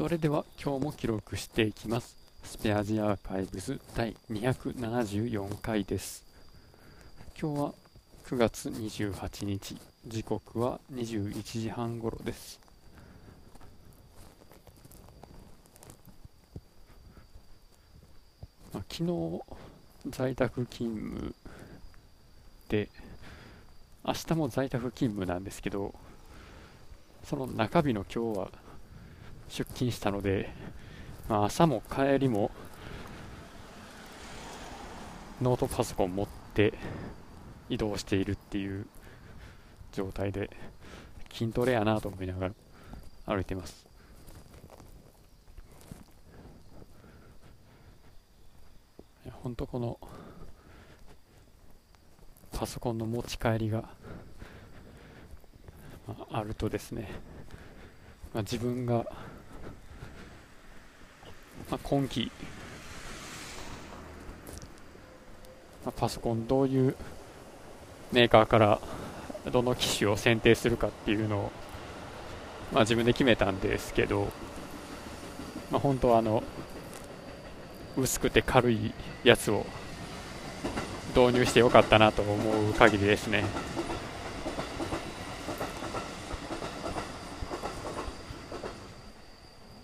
それでは今日も記録していきます。スペアジアーカイブズ第274回です。今日は9月28日。時刻は21時半頃です。まあ、昨日在宅勤務で明日も在宅勤務なんですけどその中日の今日は出勤したので、まあ、朝も帰りもノートパソコン持って移動しているっていう状態で筋トレやなと思いながら歩いてます。本当このパソコンの持ち帰りが、まあ、あるとですね、まあ、自分が、まあ、今期、まあパソコンどういうメーカーからどの機種を選定するかっていうのを、ま自分で決めたんですけど、まあ本当はあの薄くて軽いやつを導入してよかったなと思う限りですね。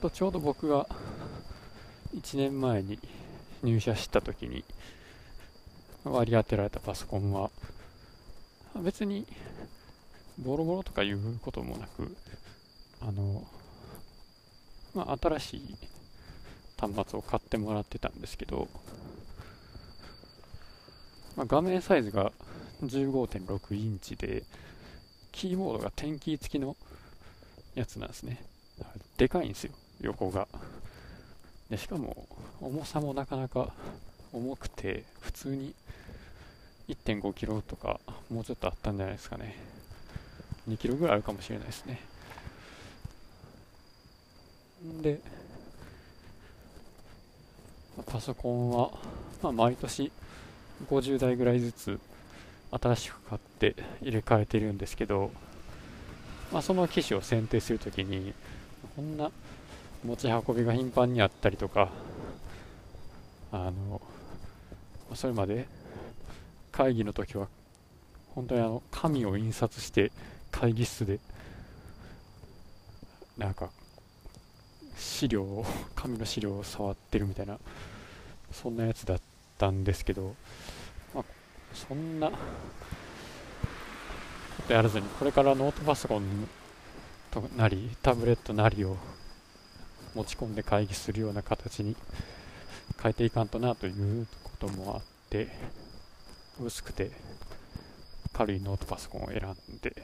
とちょうど僕が1年前に入社した時に割り当てられたパソコンは別にボロボロとかいうこともなくあのまあ新しい端末を買ってもらってたんですけど、まあ、画面サイズが15.6インチで、キーボードが点キー付きのやつなんですね。でかいんですよ、横が。で、しかも、重さもなかなか重くて、普通に1.5キロとか、もうちょっとあったんじゃないですかね。2キロぐらいあるかもしれないですね。で、パソコンは、まあ、毎年50台ぐらいずつ新しく買って入れ替えてるんですけど、まあ、その機種を選定するときにこんな持ち運びが頻繁にあったりとかあのそれまで会議の時は本当にあの紙を印刷して会議室でなんか資料を紙の資料を触ってるみたいなそんなやつだったんですけど、まあ、そんなことやらずにこれからノートパソコンとなりタブレットなりを持ち込んで会議するような形に変えていかんとなということもあって薄くて軽いノートパソコンを選んで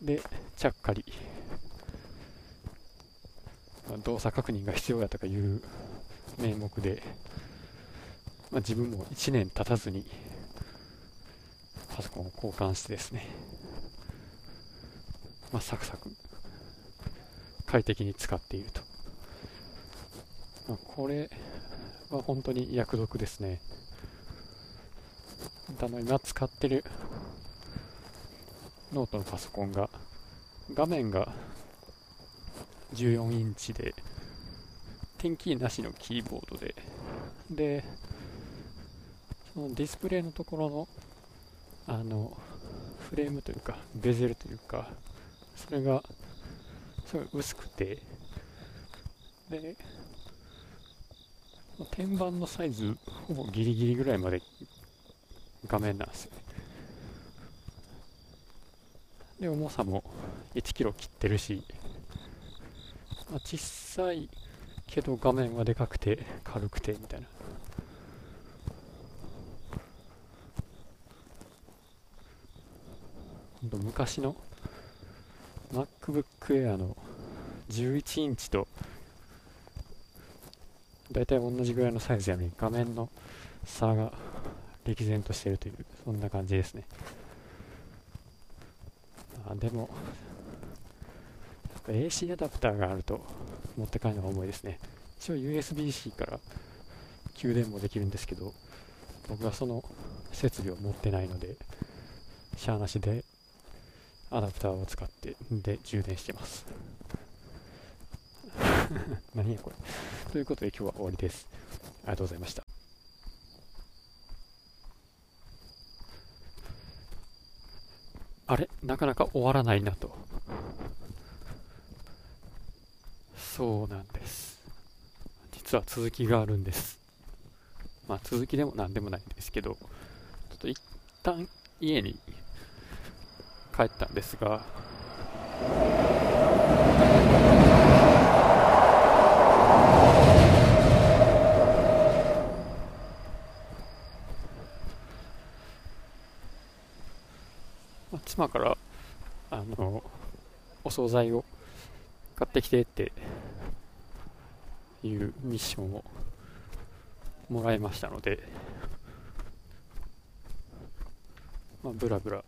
でちゃっかり動作確認が必要やとかいう名目で、まあ、自分も1年経たずにパソコンを交換してですね、まあ、サクサク快適に使っていると、まあ、これは本当に役得ですね。あの今使ってるノートのパソコンが画面が14インチで、テンキーなしのキーボードで、で、そのディスプレイのところの、あの、フレームというか、ベゼルというか、それが、薄くて、で、天板のサイズ、ほぼギリギリぐらいまで画面なんですよ。で、重さも1キロ切ってるし、まあ、小さいけど画面はでかくて軽くてみたいなと昔の MacBook Air の11インチと大体同じぐらいのサイズやのに画面の差が歴然としてるというそんな感じですねあでも AC アダプターがあると持って帰るのが重いですね。一応 USB-C から給電もできるんですけど、僕はその設備を持ってないので、シャーなしでアダプターを使って、で充電してます。何やこれ。ということで今日は終わりです。ありがとうございました。あれ？なかなか終わらないなと。そうなんです。実は続きがあるんです。まあ続きでも何でもないんですけど、ちょっと一旦家に帰ったんですが、妻からあのお惣菜を買ってきてっていうミッションをもらいましたので、まあ、ブラブラ、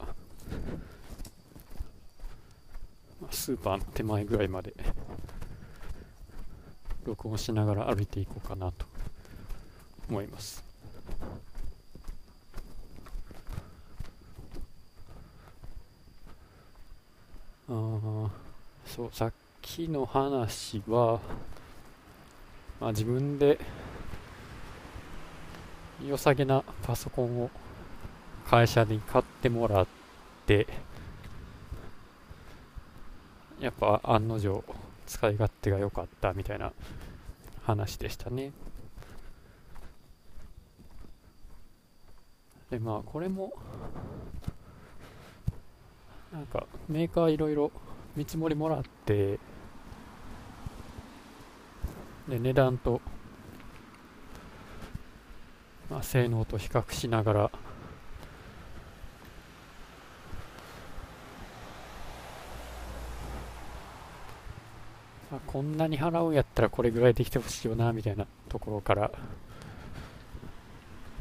スーパーの手前ぐらいまで録音しながら歩いていこうかなと思います。あそうさっきの話は、まあ、自分で良さげなパソコンを会社に買ってもらってやっぱ案の定使い勝手が良かったみたいな話でしたね。でまあこれもなんかメーカーいろいろ見積もりもらってで値段と、まあ、性能と比較しながらまあ、こんなに払うんやったらこれぐらいできてほしいよなみたいなところから、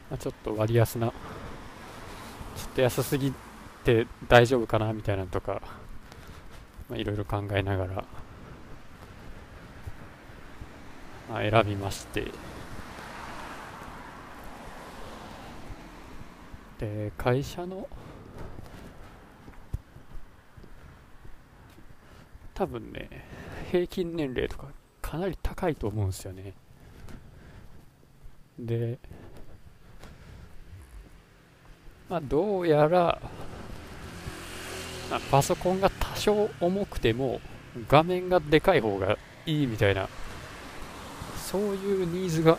まあ、ちょっと割安なちょっと安すぎて大丈夫かなみたいなとかいろいろ考えながら、まあ、選びまして。で会社の多分ね平均年齢とかかなり高いと思うんですよね。でまあどうやらあパソコンが多少重くても画面がでかい方がいいみたいなそういうニーズが、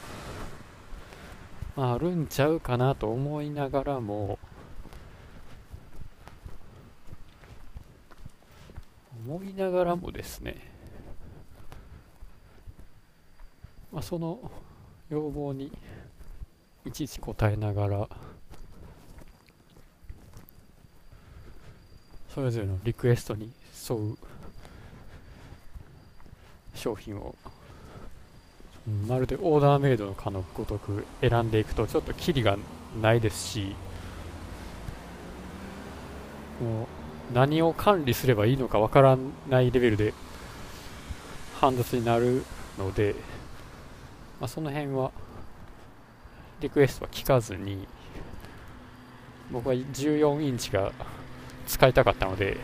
まあ、あるんちゃうかなと思いながらも思いながらもですね、まあ、その要望にいちいち応えながらそれぞれのリクエストに沿う商品をまるでオーダーメイドのかのごとく選んでいくとちょっとキリがないですしもう何を管理すればいいのかわからないレベルで煩雑になるので、まあ、その辺はリクエストは聞かずに僕は14インチが使いたかったので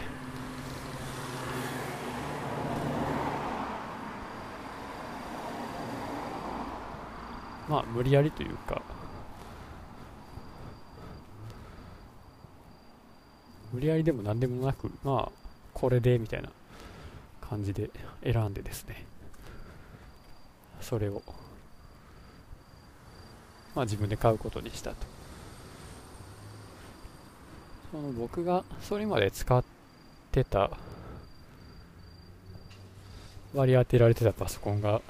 まあ無理やりというか無理やりでも何でもなくまあこれでみたいな感じで選んでですね。それを。まあ自分で買うことにしたと。その僕がそれまで使ってた割り当てられてたパソコンがも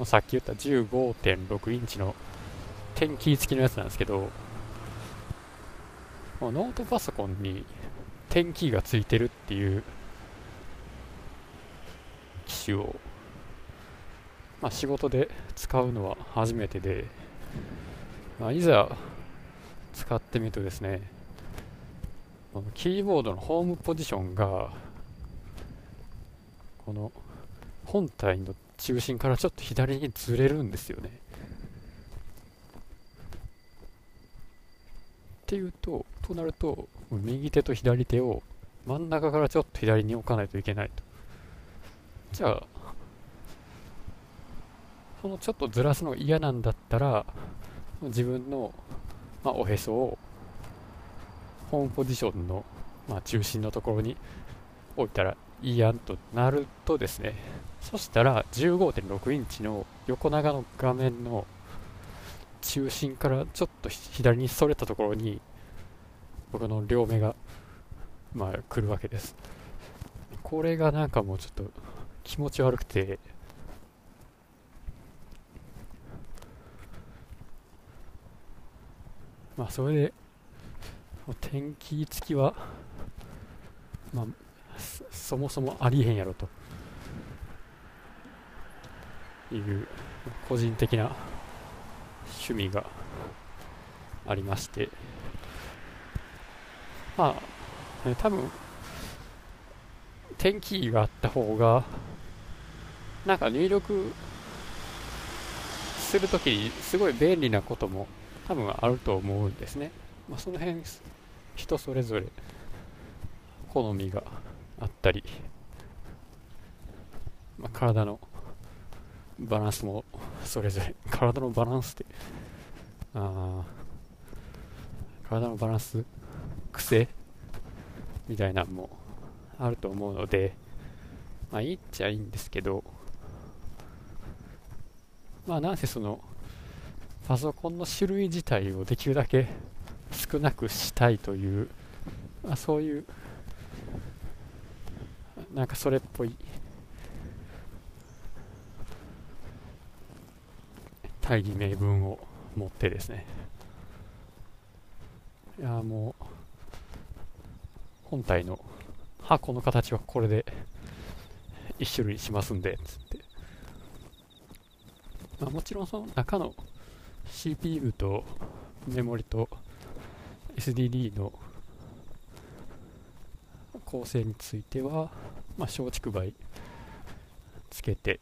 うさっき言った15.6インチの点キー付きのやつなんですけどノートパソコンに点キーが付いてるっていう機種を、まあ、仕事で使うのは初めてで、まあ、いざ使ってみるとですねキーボードのホームポジションがこの本体の中心からちょっと左にずれるんですよね。っていうと、となると、右手と左手を真ん中からちょっと左に置かないといけないと。じゃあ、このちょっとずらすのが嫌なんだったら自分の、まあ、おへそをホームポジションの、まあ、中心のところに置いたらいいやんとなるとですね。そしたら15.6インチの横長の画面の中心からちょっと左にそれたところに僕の両目がまあ来るわけです。これがなんかもうちょっと気持ち悪くてまあそれで天気付きはまあそもそもありえへんやろと。いう個人的な趣味がありまして。まあ、ね、多分天気があった方がなんか入力するときにすごい便利なことも多分あると思うんですね、まあ、その辺人それぞれ好みがあったり、まあ、体のバランスもそれぞれ体のバランスってあ体のバランス癖みたいなのもあると思うのでまあいいっちゃいいんですけどまあなんせそのパソコンの種類自体をできるだけ少なくしたいという、まあ、そういうなんかそれっぽい大義名分を持ってですね。いやもう本体の箱の形はこれで1種類しますんでつって、まあ、もちろんその中の CPU とメモリと SDD の構成については、まあ、松竹梅つけて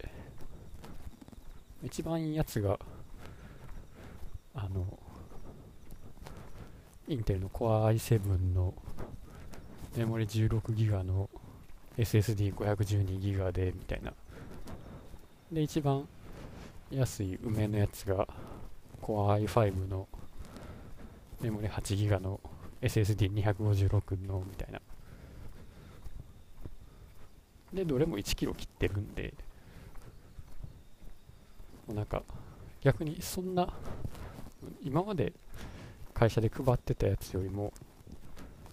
一番いいやつがあのインテルの Core i7 のメモリ 16GB の SSD512GB でみたいな。で一番安い梅のやつが Core i5 のメモリ 8GB の SSD256 のみたいな。でどれも 1kg 切ってるんでもうなんか逆にそんな今まで会社で配ってたやつよりも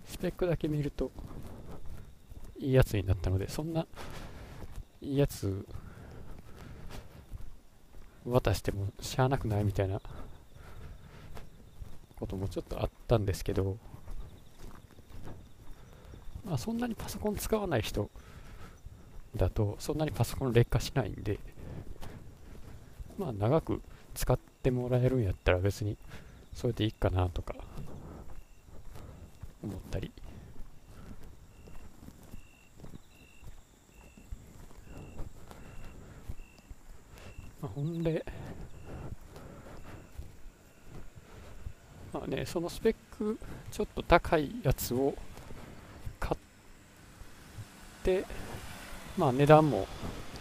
スペックだけ見るといいやつになったのでそんないいやつ渡してもしゃあなくないみたいなこともちょっとあったんですけどまあそんなにパソコン使わない人だとそんなにパソコン劣化しないんでまあ長く使ってもらえるんやったら別にそれでいいかなとか思ったり。まあ、ほんでまあねそのスペックちょっと高いやつを買ってまあ値段も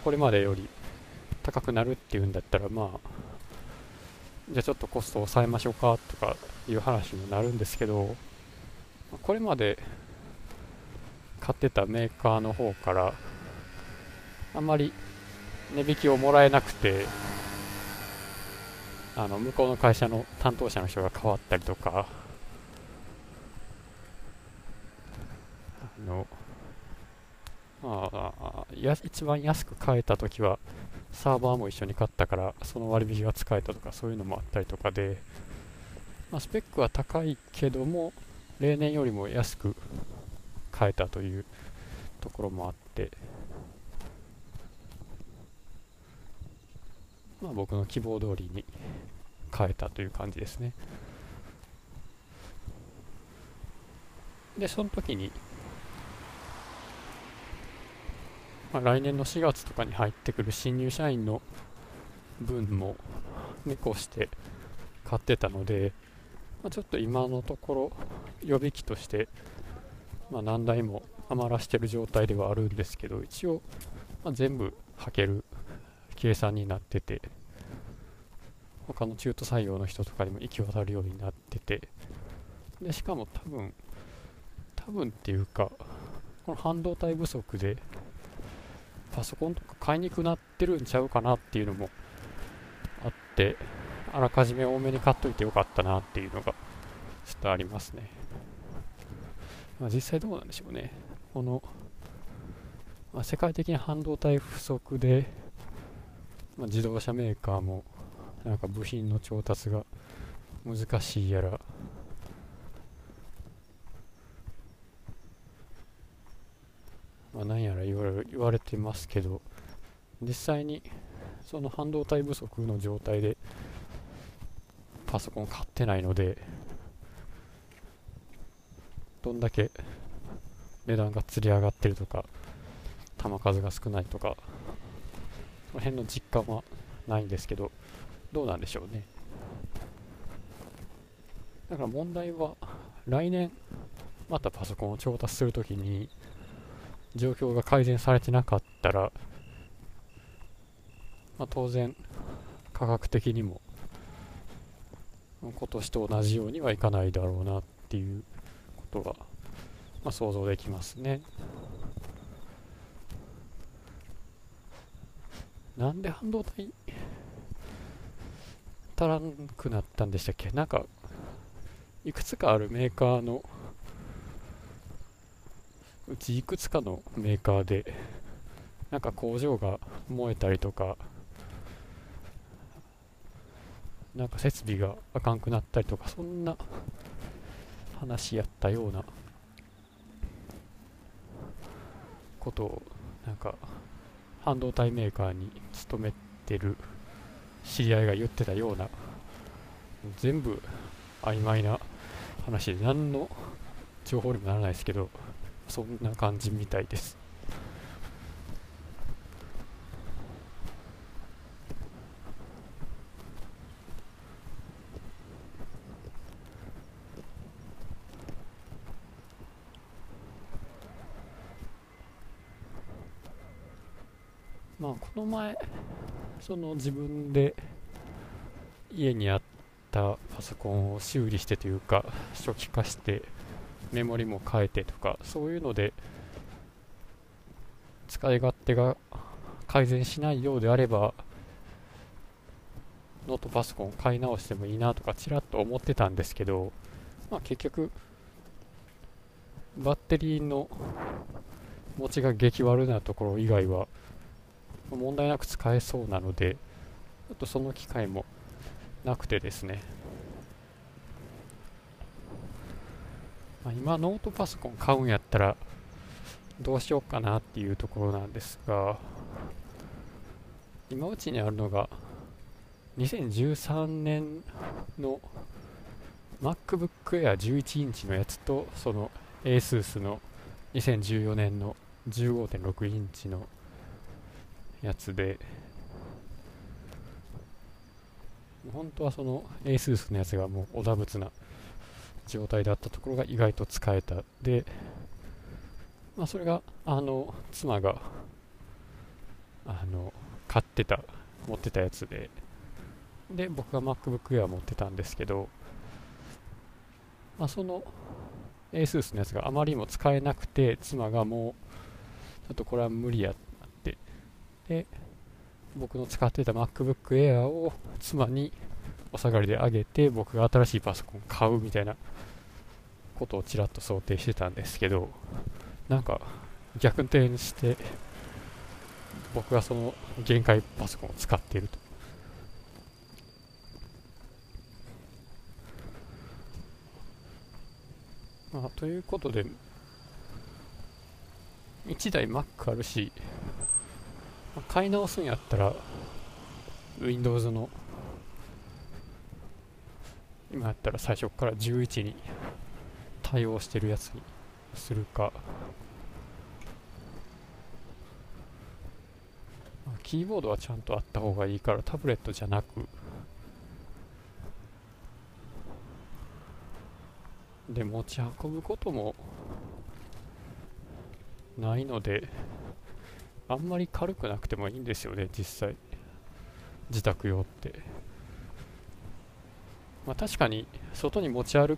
これまでより高くなるっていうんだったらまあじゃあちょっとコストを抑えましょうかとかいう話になるんですけどこれまで買ってたメーカーの方からあんまり値引きをもらえなくてあの向こうの会社の担当者の人が変わったりとか。あのまあ、や一番安く買えた時はサーバーも一緒に買ったからその割引が使えたとかそういうのもあったりとかで、まあ、スペックは高いけども例年よりも安く買えたというところもあって。まあ僕の希望通りに買えたという感じですね。でその時にまあ、来年の4月とかに入ってくる新入社員の分も見越して買ってたので、まあ、ちょっと今のところ予備機として、まあ、何台も余らしてる状態ではあるんですけど一応、まあ、全部履ける計算になってて。他の中途採用の人とかにも行き渡るようになってて。でしかも多分多分っていうかこの半導体不足でパソコンとか買いにくくなってるんちゃうかなっていうのもあってあらかじめ多めに買っといてよかったなっていうのがちょっとありますね、まあ、実際どうなんでしょうね。この、まあ、世界的に半導体不足で、まあ、自動車メーカーもなんか部品の調達が難しいやら。まあ、何やら言われ言われてますけど実際にその半導体不足の状態でパソコン買ってないのでどんだけ値段がつり上がってるとか弾数が少ないとかその辺の実感はないんですけどどうなんでしょうねだから問題は来年またパソコンを調達するときに状況が改善されてなかったら、まあ、当然価格的にも今年と同じようにはいかないだろうなっていうことが、まあ、想像できますね。なんで半導体足らんくなったんでしたっけ？なんかいくつかあるメーカーのうちいくつかのメーカーでなんか工場が燃えたりとかなんか設備があかんくなったりとかそんな話やったようなことをなんか半導体メーカーに勤めてる知り合いが言ってたような全部曖昧な話で何の情報にもならないですけどそんな感じみたいですまあこの前その自分で家にあったパソコンを修理してというか初期化してメモリも変えてとかそういうので使い勝手が改善しないようであればノートパソコン買い直してもいいなとかちらっと思ってたんですけど、まあ、結局バッテリーの持ちが激悪なところ以外は問題なく使えそうなのでちょっとその機会もなくてですね。まあ、今ノートパソコン買うんやったらどうしようかなっていうところなんですが今うちにあるのが2013年の MacBook Air 11インチのやつとその ASUS の2014年の15.6インチのやつで。本当はその ASUS のやつがもうおだぶつな状態だったところが意外と使えた。で、まあ、それがあの妻があの買ってた持ってたやつで。で僕が MacBook Air 持ってたんですけど、まあ、その ASUS のやつがあまりにも使えなくて妻がもうちょっとこれは無理やってで僕の使ってた MacBook Air を妻にお下がりであげて僕が新しいパソコン買うみたいなことをちらっと想定してたんですけどなんか逆転して僕がその限界パソコンを使っていると。まあ、ということで1台 Mac あるし、買い直すんやったら Windows の今やったら最初から11に対応してるやつにするか。キーボードはちゃんとあった方がいいからタブレットじゃなく。で持ち運ぶこともないのであんまり軽くなくてもいいんですよね実際。自宅用って。まあ、確かに外に持ち歩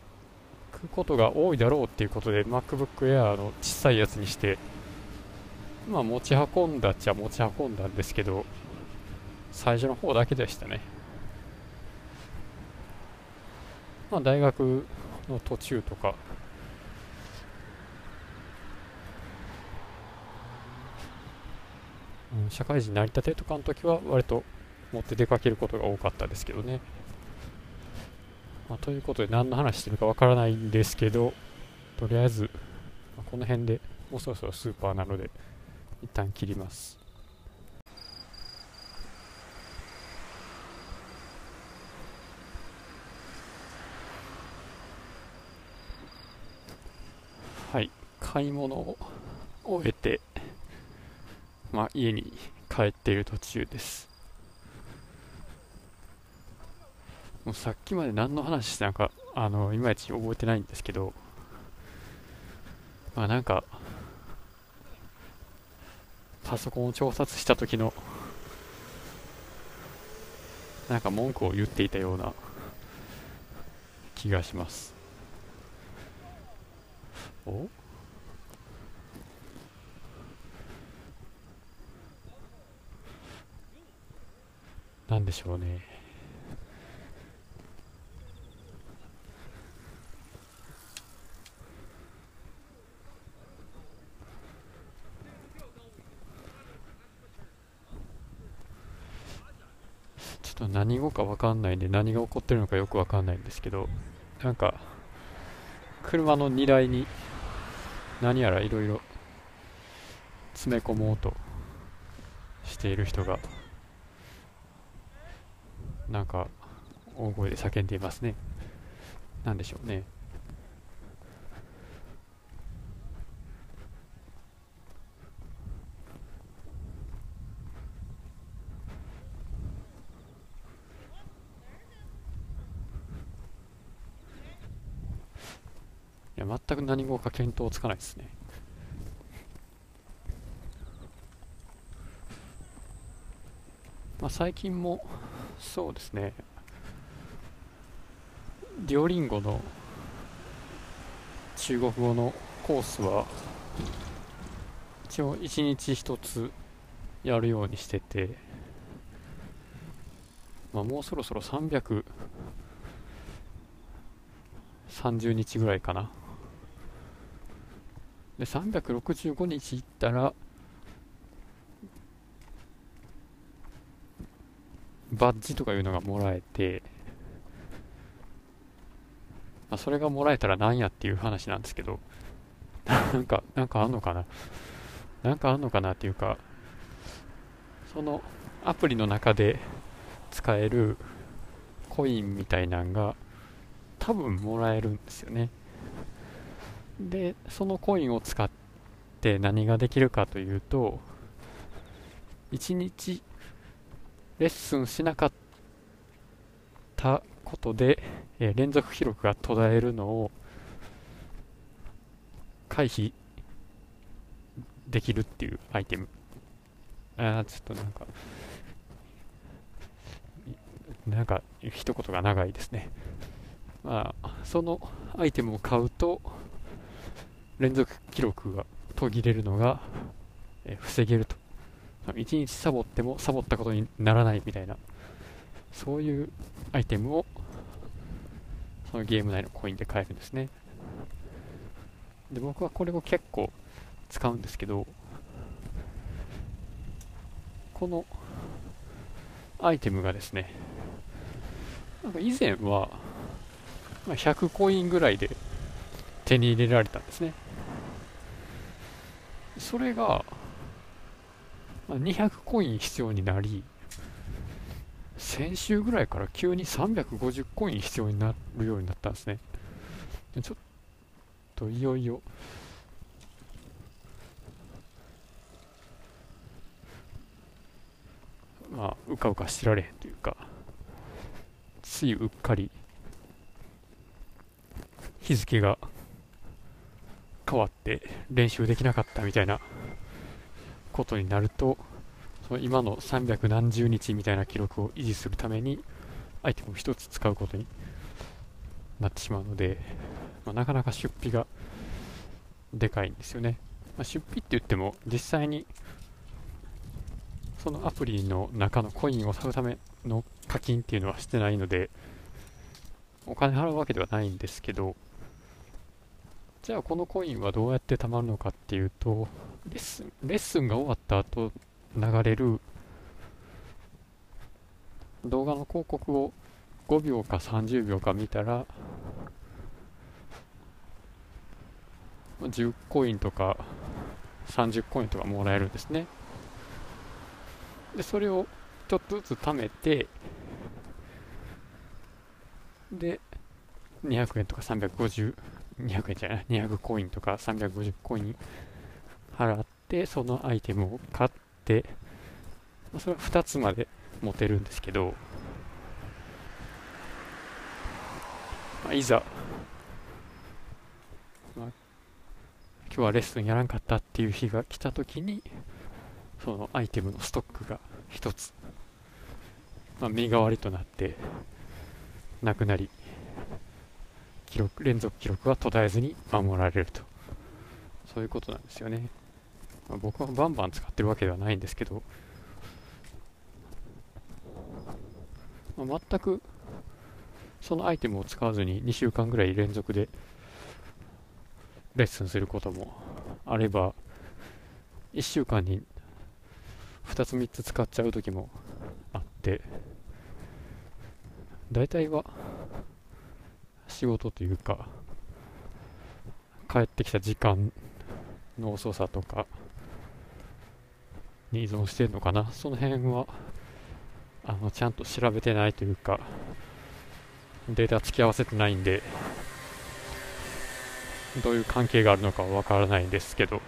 くことが多いだろうっていうことで MacBook Air の小さいやつにしてまあ持ち運んだっちゃ持ち運んだんですけど最初の方だけでしたね。まあ大学の途中とかうん、社会人成り立てとかの時は割と持って出かけることが多かったですけどね。まあ、ということで何の話してるかわからないんですけど、とりあえず、まあ、この辺でもうそろそろスーパーなので一旦切ります。はい、買い物を終えて、まあ、家に帰っている途中です。もうさっきまで何の話してなんか、あの、いまいち覚えてないんですけど、まあなんか、パソコンを調達した時の、なんか文句を言っていたような気がします。お？なんでしょうね。ちょっと何語かわかんないんで何が起こってるのかよくわかんないんですけど、なんか、車の荷台に何やらいろいろ詰め込もうとしている人がなんか大声で叫んでいますね。何でしょうね。いや全く何語か見当つかないですね。まあ最近もそうですね。デュオリンゴの中国語のコースは一応1日1つやるようにしてて、まあ、もうそろそろ330日ぐらいかな。で365日行ったらバッジとかいうのがもらえて、まあ、それがもらえたらなんやっていう話なんですけど、なんか、なんかあんのかな？なんかあんのかなっていうか、そのアプリの中で使えるコインみたいなんが多分もらえるんですよね。で、そのコインを使って何ができるかというと、1日レッスンしなかったことで、えー、連続記録が途絶えるのを回避できるっていうアイテム。ああ、ちょっとなんか、なんか一言が長いですね。まあ、そのアイテムを買うと、連続記録が途切れるのが、えー、防げると1日サボってもサボったことにならないみたいな。そういうアイテムをそのゲーム内のコインで買えるんですね。で僕はこれを結構使うんですけどこのアイテムがですねなんか以前は100コインぐらいで手に入れられたんですね。それが200コイン必要になり、先週ぐらいから急に350コイン必要になるようになったんですね。ちょっといよいよ、まあ、うかうかしてられへんというか、ついうっかり、日付が変わって練習できなかったみたいなことになると、その今の300何十日みたいな記録を維持するために、アイテムを1つ使うことになってしまうので、まあ、なかなか出費がでかいんですよね、まあ、出費って言っても実際にそのアプリの中のコインを買うための課金っていうのはしてないのでお金払うわけではないんですけどじゃあこのコインはどうやって貯まるのかっていうとレッスンレッスンが終わった後流れる動画の広告を5秒か30秒か見たら10コインとか30コインとかもらえるんですね。でそれをちょっとずつ貯めてで200円とか350 200円じゃない200コインとか350コイン払ってそのアイテムを買ってそれは2つまで持てるんですけど、まあ、いざ、まあ、今日はレッスンやらんかったっていう日が来た時にそのアイテムのストックが1つ、まあ、身代わりとなってなくなり記録連続記録は途絶えずに守られると。そういうことなんですよね、まあ、僕はバンバン使ってるわけではないんですけど、まあ、全くそのアイテムを使わずに2週間ぐらい連続でレッスンすることもあれば1週間に2つ3つ使っちゃう時もあって大体は仕事というか帰ってきた時間の遅さとかに依存してるのかな？その辺は。あのちゃんと調べてないというかデータ付き合わせてないんでどういう関係があるのかわからないんですけど。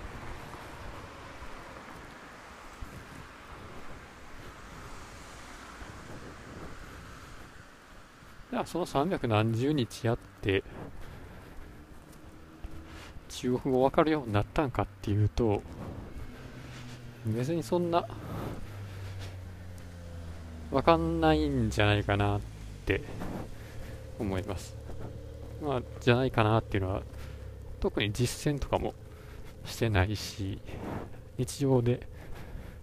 あその300何十日やって中国語わかるようになったんかっていうと別にそんなわかんないんじゃないかなって思います。まあじゃないかなっていうのは特に実践とかもしてないし日常で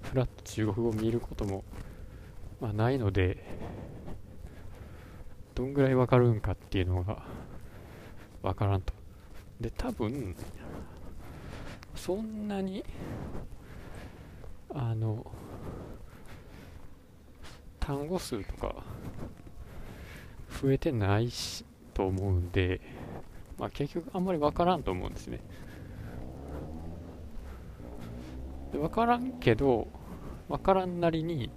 フラット中国語を見ることも、まあ、ないのでどんぐらいわかるんかっていうのがわからんと。で多分そんなにあの単語数とか増えてないしと思うんで、まあ、結局あんまり分からんと思うんですね。で分からんけど分からんなりに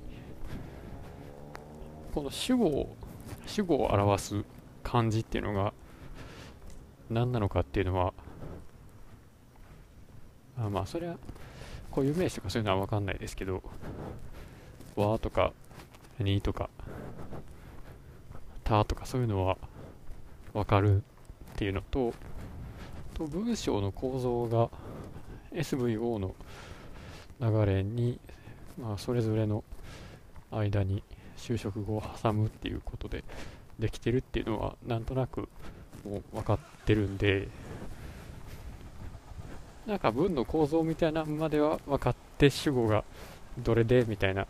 この主語を主語を表す漢字っていうのが何なのかっていうのはあまあそれは固有名詞とかそういうのは分かんないですけど和とかにとかたとかそういうのは分かるっていうのとと文章の構造が SVO の流れに、まあ、それぞれの間に就職後を挟むっていうことでできてるっていうのはなんとなくもう分かってるんでなんか文の構造みたいなまでは分かって主語がどれでみたいな。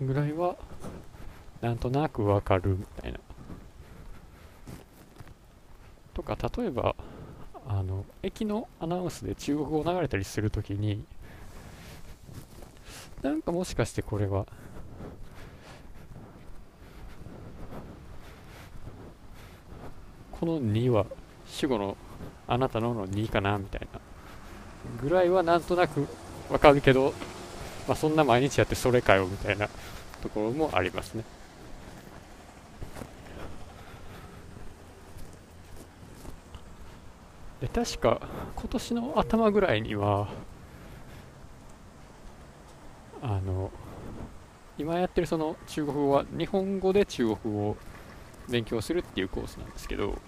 ぐらいはなんとなく分かるみたいな。とか例えばあの駅のアナウンスで中国語流れたりするときになんかもしかしてこれはこの2は主語のあなたのの2かなみたいなぐらいはなんとなくわかるけど、まあ、そんな毎日やってそれかよみたいなところもありますね。で確か今年の頭ぐらいにはあの今やってるその中国語は日本語で中国語を勉強するっていうコースなんですけど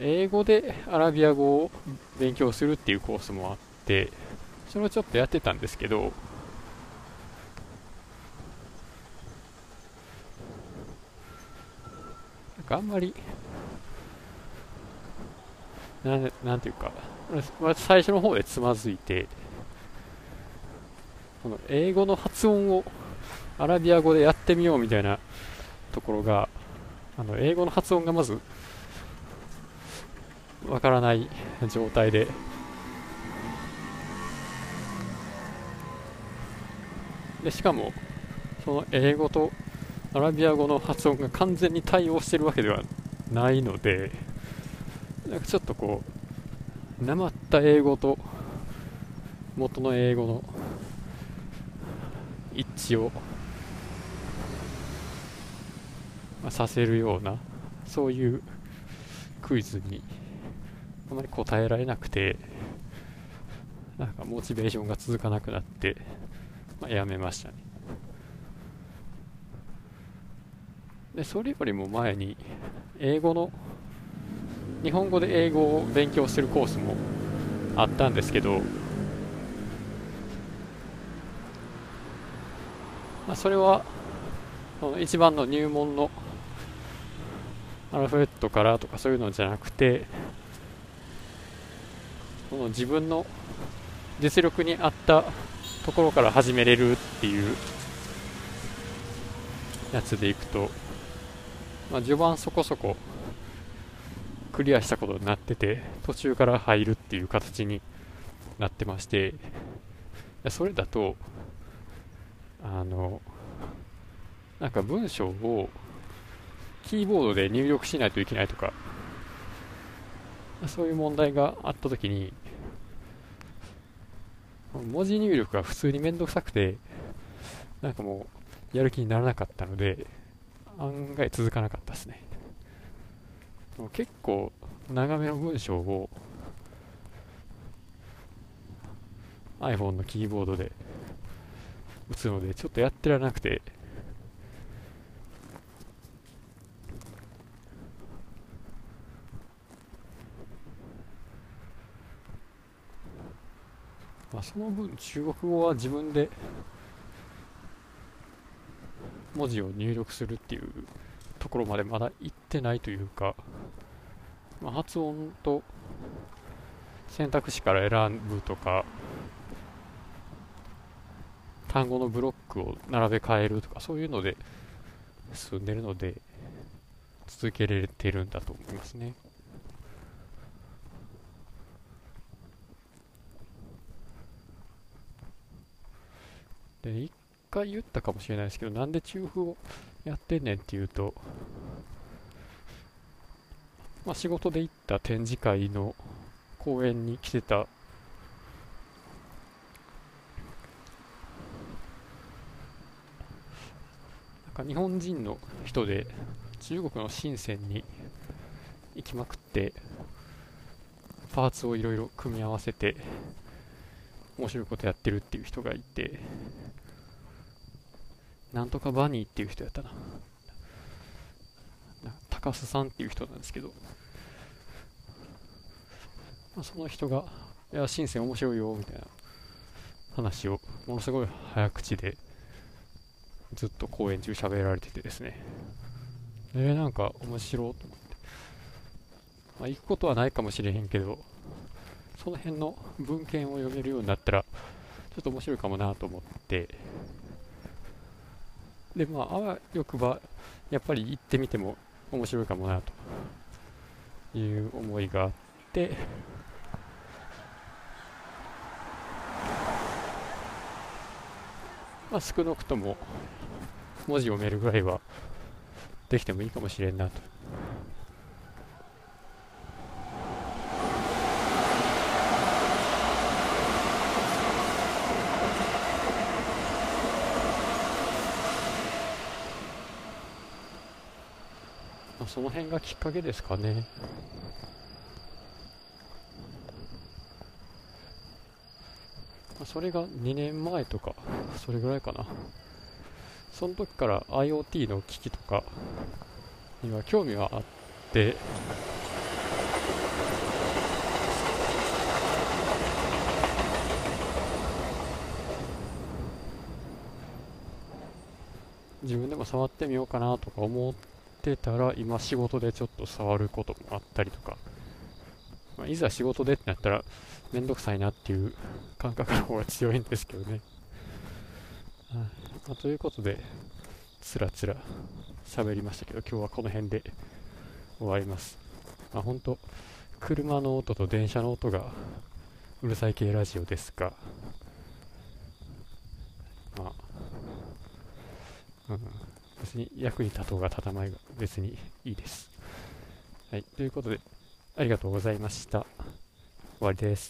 英語でアラビア語を勉強するっていうコースもあってそれをちょっとやってたんですけどかあんまりななんていうか最初の方でつまずいてこの英語の発音をアラビア語でやってみようみたいなところがあの英語の発音がまずわからない状態で。でしかもその英語とアラビア語の発音が完全に対応してるわけではないのでなんかちょっとこうなまった英語と元の英語の一致を、まあ、させるようなそういうクイズにあまり答えられなくてなんかモチベーションが続かなくなって、まあ、やめましたね。でそれよりも前に英語の日本語で英語を勉強するコースもあったんですけど、まあ、それはその一番の入門のアルファベットからとかそういうのじゃなくてその自分の実力に合ったところから始めれるっていうやつでいくとまあ、序盤そこそこクリアしたことになってて途中から入るっていう形になってましてそれだとあのなんか文章をキーボードで入力しないといけないとかそういう問題があった時に文字入力が普通にめんどくさくてなんかもうやる気にならなかったので案外続かなかったですね。結構長めの文章を iPhone のキーボードで打つのでちょっとやってられなくてまあその分中国語は自分で文字を入力するっていうところまでまだ行ってないというか、まあ、発音と選択肢から選ぶとか単語のブロックを並べ替えるとかそういうので進んでるので続けられてるんだと思いますね。で一回言ったかもしれないですけど、なんで中風をやってんねんっていうと、まあ、仕事で行った展示会の公演に来てたなんか日本人の人で中国の深センに行きまくってパーツをいろいろ組み合わせて面白いことやってるっていう人がいてなんとかバニーっていう人やったな。高須さんっていう人なんですけど、まあ、その人が、いや、深セン面白いよ、みたいな話を、ものすごい早口で、ずっと公演中喋られててですね。えー、なんか面白いと思って。まあ、行くことはないかもしれへんけど、その辺の文献を読めるようになったら、ちょっと面白いかもなと思って、で、まあ、あわよくば、やっぱり行ってみても面白いかもな、という思いがあって、まあ、少なくとも文字読めるぐらいはできてもいいかもしれんなと。その辺がきっかけですかね。それが2年前とか、それぐらいかな。その時から IoT の機器とかには興味はあって、自分でも触ってみようかなとか思っってたら今仕事でちょっと触ることもあったりとか、まあ、いざ仕事でってなったらめんどくさいなっていう感覚の方が強いんですけどね、まあ、ということでつらつら喋りましたけど今日はこの辺で終わります。まあ本当車の音と電車の音がうるさい系ラジオですがまあ、うん、別に役に立とうが立たないが別にいいです。はい、ということで、ありがとうございました。終わりです。